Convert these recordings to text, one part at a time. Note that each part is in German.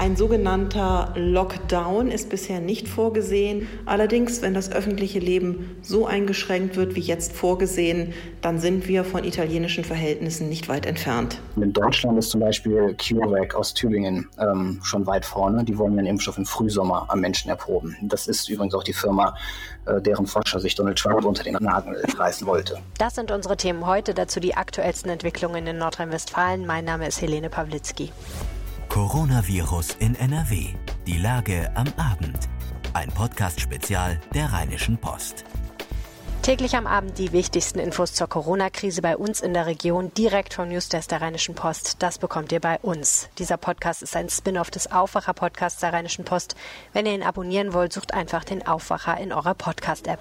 Ein sogenannter Lockdown ist bisher nicht vorgesehen. Allerdings, wenn das öffentliche Leben so eingeschränkt wird wie jetzt vorgesehen, dann sind wir von italienischen Verhältnissen nicht weit entfernt. In Deutschland ist zum Beispiel CureVac aus Tübingen ähm, schon weit vorne. Die wollen den Impfstoff im Frühsommer am Menschen erproben. Das ist übrigens auch die Firma, äh, deren Forscher sich Donald Trump unter den Nagel reißen wollte. Das sind unsere Themen heute. Dazu die aktuellsten Entwicklungen in Nordrhein-Westfalen. Mein Name ist Helene Pawlitzki. Coronavirus in NRW. Die Lage am Abend. Ein Podcast-Spezial der Rheinischen Post. Täglich am Abend die wichtigsten Infos zur Corona-Krise bei uns in der Region direkt vom Newsdesk der Rheinischen Post. Das bekommt ihr bei uns. Dieser Podcast ist ein Spin-off des Aufwacher-Podcasts der Rheinischen Post. Wenn ihr ihn abonnieren wollt, sucht einfach den Aufwacher in eurer Podcast-App.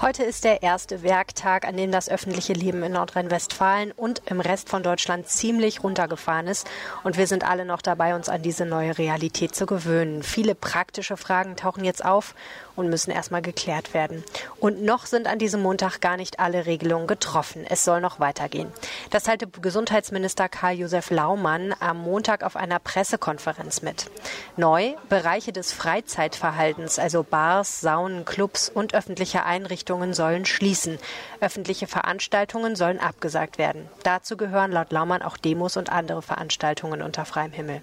Heute ist der erste Werktag, an dem das öffentliche Leben in Nordrhein-Westfalen und im Rest von Deutschland ziemlich runtergefahren ist. Und wir sind alle noch dabei, uns an diese neue Realität zu gewöhnen. Viele praktische Fragen tauchen jetzt auf und müssen erstmal geklärt werden. Und noch sind an diesem Montag gar nicht alle Regelungen getroffen. Es soll noch weitergehen. Das teilte Gesundheitsminister Karl-Josef Laumann am Montag auf einer Pressekonferenz mit. Neu Bereiche des Freizeitverhaltens, also Bars, Saunen, Clubs und öffentliche Einrichtungen sollen schließen. Öffentliche Veranstaltungen sollen abgesagt werden. Dazu gehören laut Laumann auch Demos und andere Veranstaltungen unter freiem Himmel.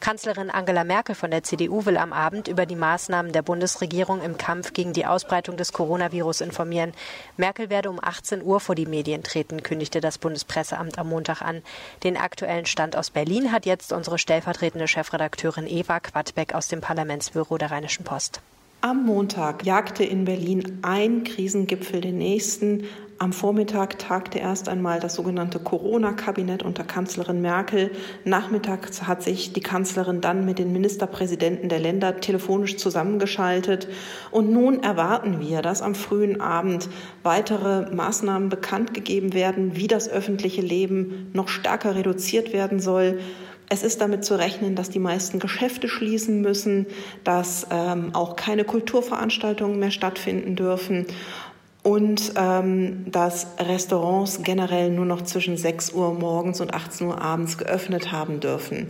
Kanzlerin Angela Merkel von der CDU will am Abend über die Maßnahmen der Bundesregierung im Kampf gegen die Ausbreitung des Coronavirus informieren. Merkel werde um 18 Uhr vor die Medien treten, kündigte das Bundespresseamt am Montag an. Den aktuellen Stand aus Berlin hat jetzt unsere stellvertretende Chefredakteurin Eva Quadbeck aus dem Parlamentsbüro der Rheinischen Post. Am Montag jagte in Berlin ein Krisengipfel den nächsten. Am Vormittag tagte erst einmal das sogenannte Corona-Kabinett unter Kanzlerin Merkel. Nachmittags hat sich die Kanzlerin dann mit den Ministerpräsidenten der Länder telefonisch zusammengeschaltet. Und nun erwarten wir, dass am frühen Abend weitere Maßnahmen bekannt gegeben werden, wie das öffentliche Leben noch stärker reduziert werden soll. Es ist damit zu rechnen, dass die meisten Geschäfte schließen müssen, dass ähm, auch keine Kulturveranstaltungen mehr stattfinden dürfen und ähm, dass Restaurants generell nur noch zwischen 6 Uhr morgens und 18 Uhr abends geöffnet haben dürfen.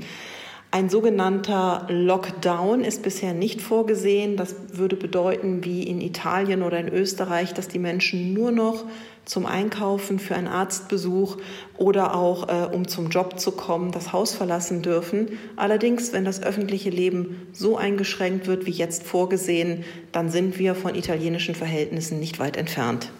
Ein sogenannter Lockdown ist bisher nicht vorgesehen. Das würde bedeuten, wie in Italien oder in Österreich, dass die Menschen nur noch zum Einkaufen, für einen Arztbesuch oder auch äh, um zum Job zu kommen, das Haus verlassen dürfen. Allerdings, wenn das öffentliche Leben so eingeschränkt wird wie jetzt vorgesehen, dann sind wir von italienischen Verhältnissen nicht weit entfernt.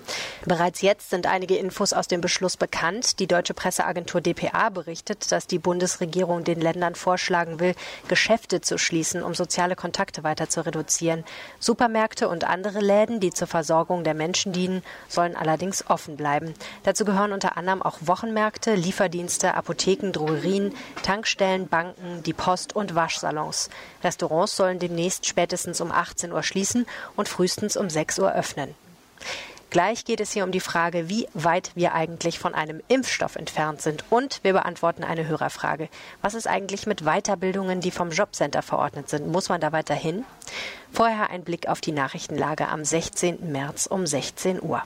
Bereits jetzt sind einige Infos aus dem Beschluss bekannt. Die deutsche Presseagentur dpa berichtet, dass die Bundesregierung den Ländern vorschlagen will, Geschäfte zu schließen, um soziale Kontakte weiter zu reduzieren. Supermärkte und andere Läden, die zur Versorgung der Menschen dienen, sollen allerdings offen bleiben. Dazu gehören unter anderem auch Wochenmärkte, Lieferdienste, Apotheken, Drogerien, Tankstellen, Banken, die Post und Waschsalons. Restaurants sollen demnächst spätestens um 18 Uhr schließen und frühestens um 6 Uhr öffnen. Gleich geht es hier um die Frage, wie weit wir eigentlich von einem Impfstoff entfernt sind. Und wir beantworten eine Hörerfrage. Was ist eigentlich mit Weiterbildungen, die vom Jobcenter verordnet sind? Muss man da weiterhin? Vorher ein Blick auf die Nachrichtenlage am 16. März um 16 Uhr.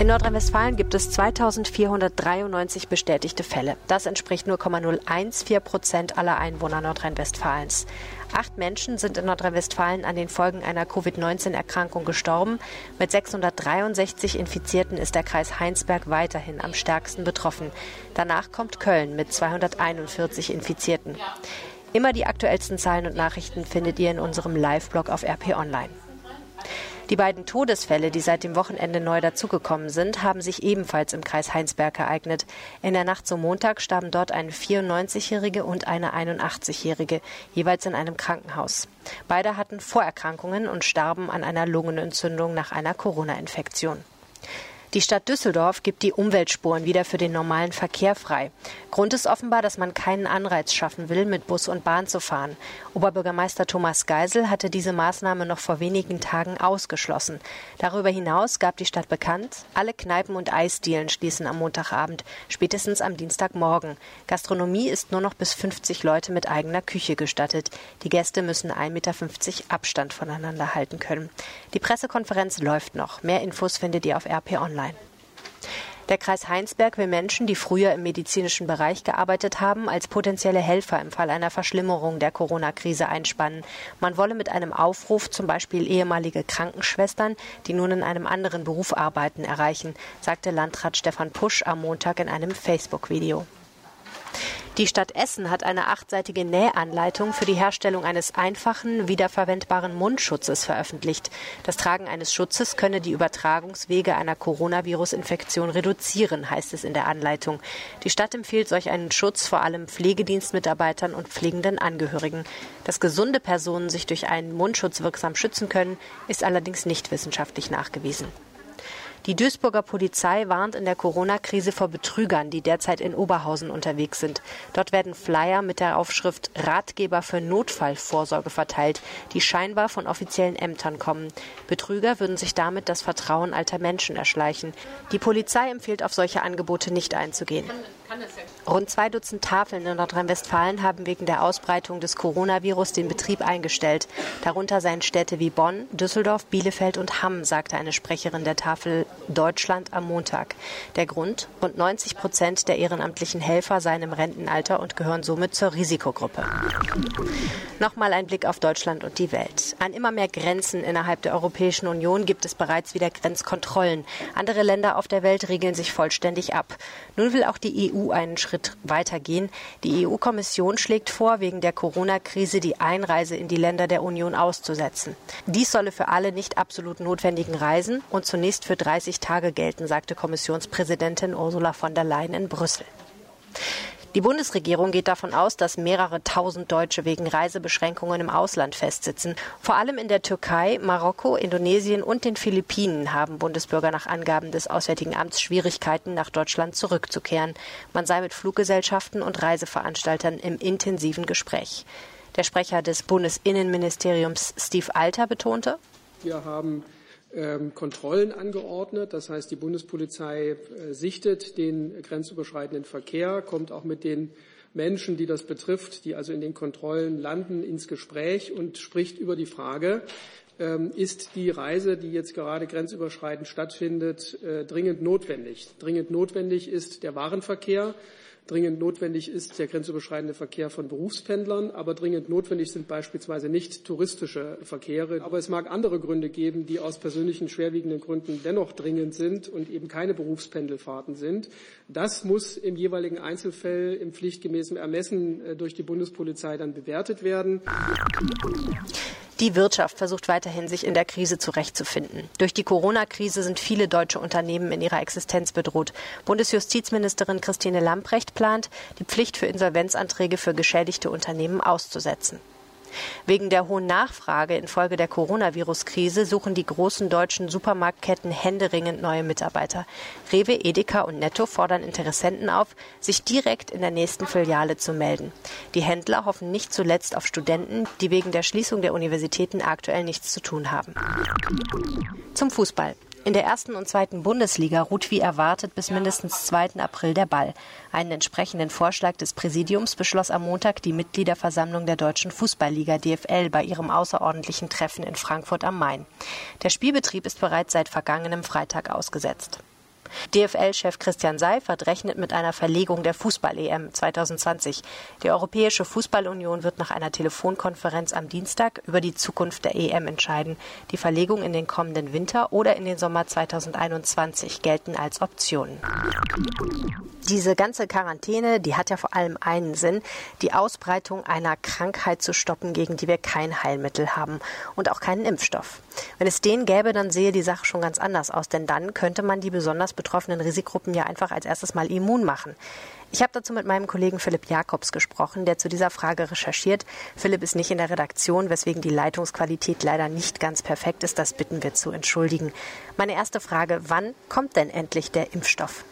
In Nordrhein-Westfalen gibt es 2493 bestätigte Fälle. Das entspricht nur 0,014 Prozent aller Einwohner Nordrhein-Westfalens. Acht Menschen sind in Nordrhein-Westfalen an den Folgen einer Covid-19-Erkrankung gestorben. Mit 663 Infizierten ist der Kreis Heinsberg weiterhin am stärksten betroffen. Danach kommt Köln mit 241 Infizierten. Immer die aktuellsten Zahlen und Nachrichten findet ihr in unserem Live-Blog auf RP Online. Die beiden Todesfälle, die seit dem Wochenende neu dazugekommen sind, haben sich ebenfalls im Kreis Heinsberg ereignet. In der Nacht zum Montag starben dort eine 94-Jährige und eine 81-Jährige, jeweils in einem Krankenhaus. Beide hatten Vorerkrankungen und starben an einer Lungenentzündung nach einer Corona-Infektion. Die Stadt Düsseldorf gibt die Umweltspuren wieder für den normalen Verkehr frei. Grund ist offenbar, dass man keinen Anreiz schaffen will, mit Bus und Bahn zu fahren. Oberbürgermeister Thomas Geisel hatte diese Maßnahme noch vor wenigen Tagen ausgeschlossen. Darüber hinaus gab die Stadt bekannt, alle Kneipen und Eisdielen schließen am Montagabend, spätestens am Dienstagmorgen. Gastronomie ist nur noch bis 50 Leute mit eigener Küche gestattet. Die Gäste müssen 1,50 Meter Abstand voneinander halten können. Die Pressekonferenz läuft noch. Mehr Infos findet ihr auf RP Online. Der Kreis Heinsberg will Menschen, die früher im medizinischen Bereich gearbeitet haben, als potenzielle Helfer im Fall einer Verschlimmerung der Corona-Krise einspannen. Man wolle mit einem Aufruf zum Beispiel ehemalige Krankenschwestern, die nun in einem anderen Beruf arbeiten, erreichen, sagte Landrat Stefan Pusch am Montag in einem Facebook-Video. Die Stadt Essen hat eine achtseitige Nähanleitung für die Herstellung eines einfachen, wiederverwendbaren Mundschutzes veröffentlicht. Das Tragen eines Schutzes könne die Übertragungswege einer Coronavirus-Infektion reduzieren, heißt es in der Anleitung. Die Stadt empfiehlt solch einen Schutz vor allem Pflegedienstmitarbeitern und pflegenden Angehörigen. Dass gesunde Personen sich durch einen Mundschutz wirksam schützen können, ist allerdings nicht wissenschaftlich nachgewiesen. Die Duisburger Polizei warnt in der Corona-Krise vor Betrügern, die derzeit in Oberhausen unterwegs sind. Dort werden Flyer mit der Aufschrift Ratgeber für Notfallvorsorge verteilt, die scheinbar von offiziellen Ämtern kommen. Betrüger würden sich damit das Vertrauen alter Menschen erschleichen. Die Polizei empfiehlt auf solche Angebote nicht einzugehen. Rund zwei Dutzend Tafeln in Nordrhein-Westfalen haben wegen der Ausbreitung des Coronavirus den Betrieb eingestellt. Darunter seien Städte wie Bonn, Düsseldorf, Bielefeld und Hamm, sagte eine Sprecherin der Tafel Deutschland am Montag. Der Grund? Rund 90 Prozent der ehrenamtlichen Helfer seien im Rentenalter und gehören somit zur Risikogruppe. Nochmal ein Blick auf Deutschland und die Welt. An immer mehr Grenzen innerhalb der Europäischen Union gibt es bereits wieder Grenzkontrollen. Andere Länder auf der Welt regeln sich vollständig ab. Nun will auch die EU einen Schritt weitergehen. Die EU-Kommission schlägt vor, wegen der Corona-Krise die Einreise in die Länder der Union auszusetzen. Dies solle für alle nicht absolut notwendigen Reisen und zunächst für 30 Tage gelten, sagte Kommissionspräsidentin Ursula von der Leyen in Brüssel. Die Bundesregierung geht davon aus, dass mehrere tausend Deutsche wegen Reisebeschränkungen im Ausland festsitzen. Vor allem in der Türkei, Marokko, Indonesien und den Philippinen haben Bundesbürger nach Angaben des Auswärtigen Amts Schwierigkeiten, nach Deutschland zurückzukehren. Man sei mit Fluggesellschaften und Reiseveranstaltern im intensiven Gespräch. Der Sprecher des Bundesinnenministeriums Steve Alter betonte, wir haben Kontrollen angeordnet. Das heißt, die Bundespolizei äh, sichtet den grenzüberschreitenden Verkehr, kommt auch mit den Menschen, die das betrifft, die also in den Kontrollen landen, ins Gespräch und spricht über die Frage, ähm, ist die Reise, die jetzt gerade grenzüberschreitend stattfindet, äh, dringend notwendig. Dringend notwendig ist der Warenverkehr. Dringend notwendig ist der grenzüberschreitende Verkehr von Berufspendlern, aber dringend notwendig sind beispielsweise nicht touristische Verkehre. Aber es mag andere Gründe geben, die aus persönlichen schwerwiegenden Gründen dennoch dringend sind und eben keine Berufspendelfahrten sind. Das muss im jeweiligen Einzelfall im pflichtgemäßen Ermessen äh, durch die Bundespolizei dann bewertet werden. Die Wirtschaft versucht weiterhin, sich in der Krise zurechtzufinden. Durch die Corona-Krise sind viele deutsche Unternehmen in ihrer Existenz bedroht. Bundesjustizministerin Christine Lamprecht plant, die Pflicht für Insolvenzanträge für geschädigte Unternehmen auszusetzen. Wegen der hohen Nachfrage infolge der Coronavirus-Krise suchen die großen deutschen Supermarktketten händeringend neue Mitarbeiter. Rewe, Edeka und Netto fordern Interessenten auf, sich direkt in der nächsten Filiale zu melden. Die Händler hoffen nicht zuletzt auf Studenten, die wegen der Schließung der Universitäten aktuell nichts zu tun haben. Zum Fußball. In der ersten und zweiten Bundesliga ruht wie erwartet bis mindestens 2. April der Ball. Einen entsprechenden Vorschlag des Präsidiums beschloss am Montag die Mitgliederversammlung der Deutschen Fußballliga DFL bei ihrem außerordentlichen Treffen in Frankfurt am Main. Der Spielbetrieb ist bereits seit vergangenem Freitag ausgesetzt. DFL-Chef Christian Seifert rechnet mit einer Verlegung der Fußball-EM 2020. Die Europäische Fußballunion wird nach einer Telefonkonferenz am Dienstag über die Zukunft der EM entscheiden. Die Verlegung in den kommenden Winter oder in den Sommer 2021 gelten als Optionen. Diese ganze Quarantäne, die hat ja vor allem einen Sinn, die Ausbreitung einer Krankheit zu stoppen, gegen die wir kein Heilmittel haben und auch keinen Impfstoff. Wenn es den gäbe, dann sehe die Sache schon ganz anders aus, denn dann könnte man die besonders betroffenen Risikogruppen ja einfach als erstes mal immun machen. Ich habe dazu mit meinem Kollegen Philipp Jakobs gesprochen, der zu dieser Frage recherchiert. Philipp ist nicht in der Redaktion, weswegen die Leitungsqualität leider nicht ganz perfekt ist. Das bitten wir zu entschuldigen. Meine erste Frage, wann kommt denn endlich der Impfstoff?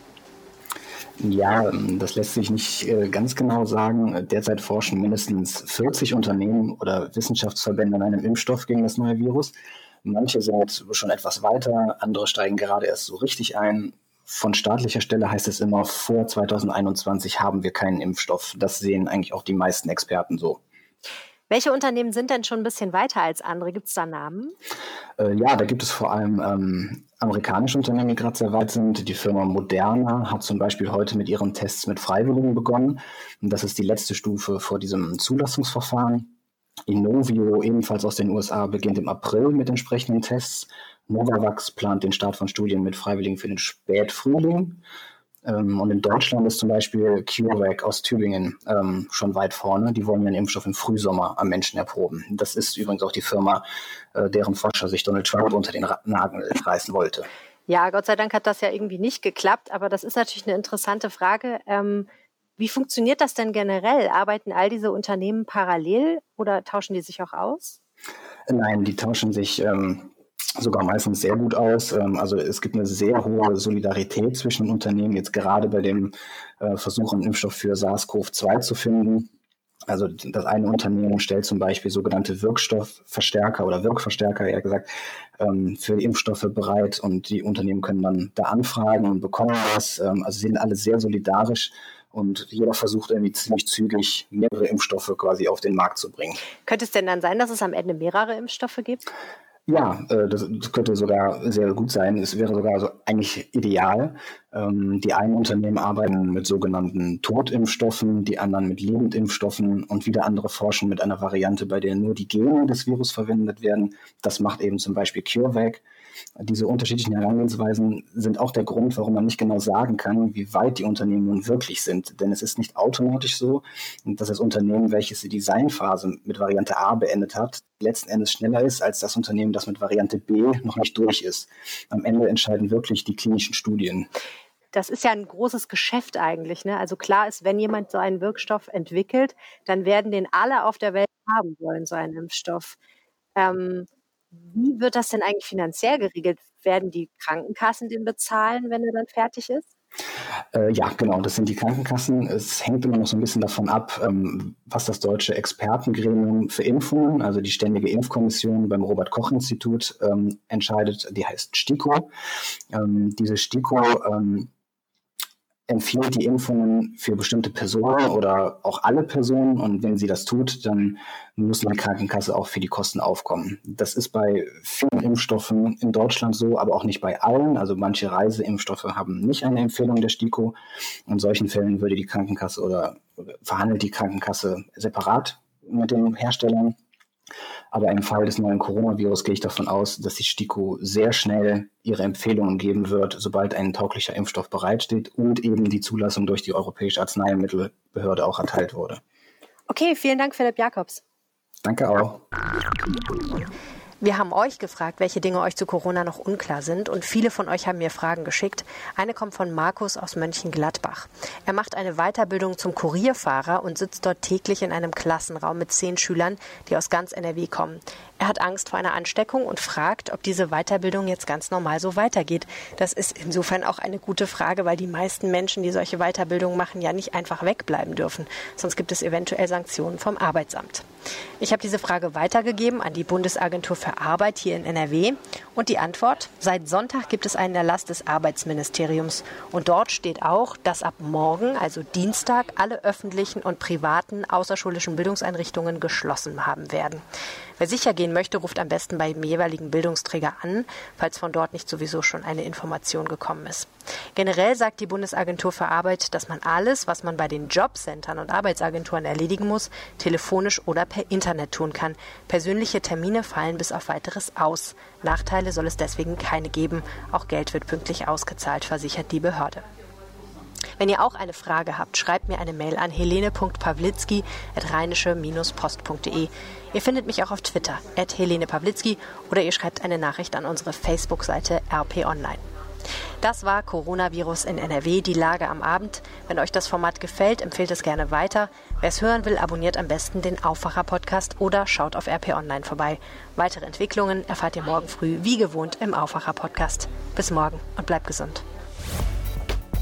Ja, das lässt sich nicht äh, ganz genau sagen. Derzeit forschen mindestens 40 Unternehmen oder Wissenschaftsverbände an einem Impfstoff gegen das neue Virus. Manche sind schon etwas weiter, andere steigen gerade erst so richtig ein. Von staatlicher Stelle heißt es immer, vor 2021 haben wir keinen Impfstoff. Das sehen eigentlich auch die meisten Experten so. Welche Unternehmen sind denn schon ein bisschen weiter als andere? Gibt es da Namen? Äh, ja, da gibt es vor allem ähm, amerikanische Unternehmen, gerade sehr weit sind. Die Firma Moderna hat zum Beispiel heute mit ihren Tests mit Freiwilligen begonnen. Und das ist die letzte Stufe vor diesem Zulassungsverfahren. Inovio, ebenfalls aus den USA, beginnt im April mit entsprechenden Tests. Novavax plant den Start von Studien mit Freiwilligen für den Spätfrühling. Ähm, und in Deutschland ist zum Beispiel CureVac aus Tübingen ähm, schon weit vorne. Die wollen ihren Impfstoff im Frühsommer am Menschen erproben. Das ist übrigens auch die Firma, äh, deren Forscher sich Donald Trump unter den Nagel reißen wollte. Ja, Gott sei Dank hat das ja irgendwie nicht geklappt, aber das ist natürlich eine interessante Frage. Ähm, wie funktioniert das denn generell? Arbeiten all diese Unternehmen parallel oder tauschen die sich auch aus? Nein, die tauschen sich ähm, sogar meistens sehr gut aus. Ähm, also es gibt eine sehr hohe Solidarität zwischen den Unternehmen, jetzt gerade bei dem äh, Versuch, einen Impfstoff für SARS-CoV-2 zu finden. Also das eine Unternehmen stellt zum Beispiel sogenannte Wirkstoffverstärker oder Wirkverstärker, eher gesagt, ähm, für Impfstoffe bereit und die Unternehmen können dann da anfragen und bekommen das. Ähm, also sie sind alle sehr solidarisch und jeder versucht irgendwie ziemlich zügig mehrere Impfstoffe quasi auf den Markt zu bringen. Könnte es denn dann sein, dass es am Ende mehrere Impfstoffe gibt? Ja, äh, das, könnte sogar sehr gut sein. Es wäre sogar so eigentlich ideal. Ähm, die einen Unternehmen arbeiten mit sogenannten Totimpfstoffen, die anderen mit Lebendimpfstoffen und wieder andere forschen mit einer Variante, bei der nur die Gene des Virus verwendet werden. Das macht eben zum Beispiel CureVac. Diese unterschiedlichen Herangehensweisen sind auch der Grund, warum man nicht genau sagen kann, wie weit die Unternehmen nun wirklich sind. Denn es ist nicht automatisch so, dass das Unternehmen, welches die Designphase mit Variante A beendet hat, letzten Endes schneller ist als das Unternehmen, das mit Variante B noch nicht durch ist. Am Ende entscheiden wirklich die klinischen Studien. Das ist ja ein großes Geschäft eigentlich. Ne? Also klar ist, wenn jemand so einen Wirkstoff entwickelt, dann werden den alle auf der Welt haben wollen, so einen Impfstoff. Ähm, wie wird das denn eigentlich finanziell geregelt? Werden die Krankenkassen den bezahlen, wenn er dann fertig ist? Äh, ja, genau, das sind die Krankenkassen. Es hängt immer noch so ein bisschen davon ab, ähm, was das deutsche Expertengremium für Impfungen, also die Ständige Impfkommission beim Robert Koch Institut ähm, entscheidet. Die heißt STIKO. Ähm, diese STIKO empfiehlt die Impfungen für bestimmte Personen oder auch alle Personen. Und wenn sie das tut, dann muss die Krankenkasse auch für die Kosten aufkommen. Das ist bei vielen Impfstoffen in Deutschland so, aber auch nicht bei allen. Also manche Reiseimpfstoffe haben nicht eine Empfehlung der STIKO. In solchen Fällen würde die Krankenkasse oder verhandelt die Krankenkasse separat mit den Herstellern. Aber im Fall des neuen Coronavirus gehe ich davon aus, dass die STIKO sehr schnell ihre Empfehlungen geben wird, sobald ein tauglicher Impfstoff bereitsteht und eben die Zulassung durch die Europäische Arzneimittelbehörde auch erteilt wurde. Okay, vielen Dank, Philipp Jakobs. Danke auch. Wir haben euch gefragt, welche Dinge euch zu Corona noch unklar sind und viele von euch haben mir Fragen geschickt. Eine kommt von Markus aus Mönchengladbach. Er macht eine Weiterbildung zum Kurierfahrer und sitzt dort täglich in einem Klassenraum mit zehn Schülern, die aus ganz NRW kommen. Er hat Angst vor einer Ansteckung und fragt, ob diese Weiterbildung jetzt ganz normal so weitergeht. Das ist insofern auch eine gute Frage, weil die meisten Menschen, die solche Weiterbildungen machen, ja nicht einfach wegbleiben dürfen. Sonst gibt es eventuell Sanktionen vom Arbeitsamt. Ich habe diese Frage weitergegeben an die Bundesagentur für Arbeit hier in NRW und die Antwort, seit Sonntag gibt es einen Erlass des Arbeitsministeriums und dort steht auch, dass ab morgen, also Dienstag, alle öffentlichen und privaten außerschulischen Bildungseinrichtungen geschlossen haben werden. Wer sicher gehen möchte, ruft am besten beim jeweiligen Bildungsträger an, falls von dort nicht sowieso schon eine Information gekommen ist. Generell sagt die Bundesagentur für Arbeit, dass man alles, was man bei den Jobcentern und Arbeitsagenturen erledigen muss, telefonisch oder per Internet tun kann. Persönliche Termine fallen bis auf weiteres aus. Nachteile soll es deswegen keine geben. Auch Geld wird pünktlich ausgezahlt, versichert die Behörde. Wenn ihr auch eine Frage habt, schreibt mir eine Mail an helene.pawlitzki.rheinische-post.de. Ihr findet mich auch auf Twitter, at Helene Pawlitzki, oder ihr schreibt eine Nachricht an unsere Facebook-Seite RP Online. Das war Coronavirus in NRW, die Lage am Abend. Wenn euch das Format gefällt, empfehlt es gerne weiter. Wer es hören will, abonniert am besten den Aufwacher-Podcast oder schaut auf RP Online vorbei. Weitere Entwicklungen erfahrt ihr morgen früh wie gewohnt im Aufwacher-Podcast. Bis morgen und bleibt gesund.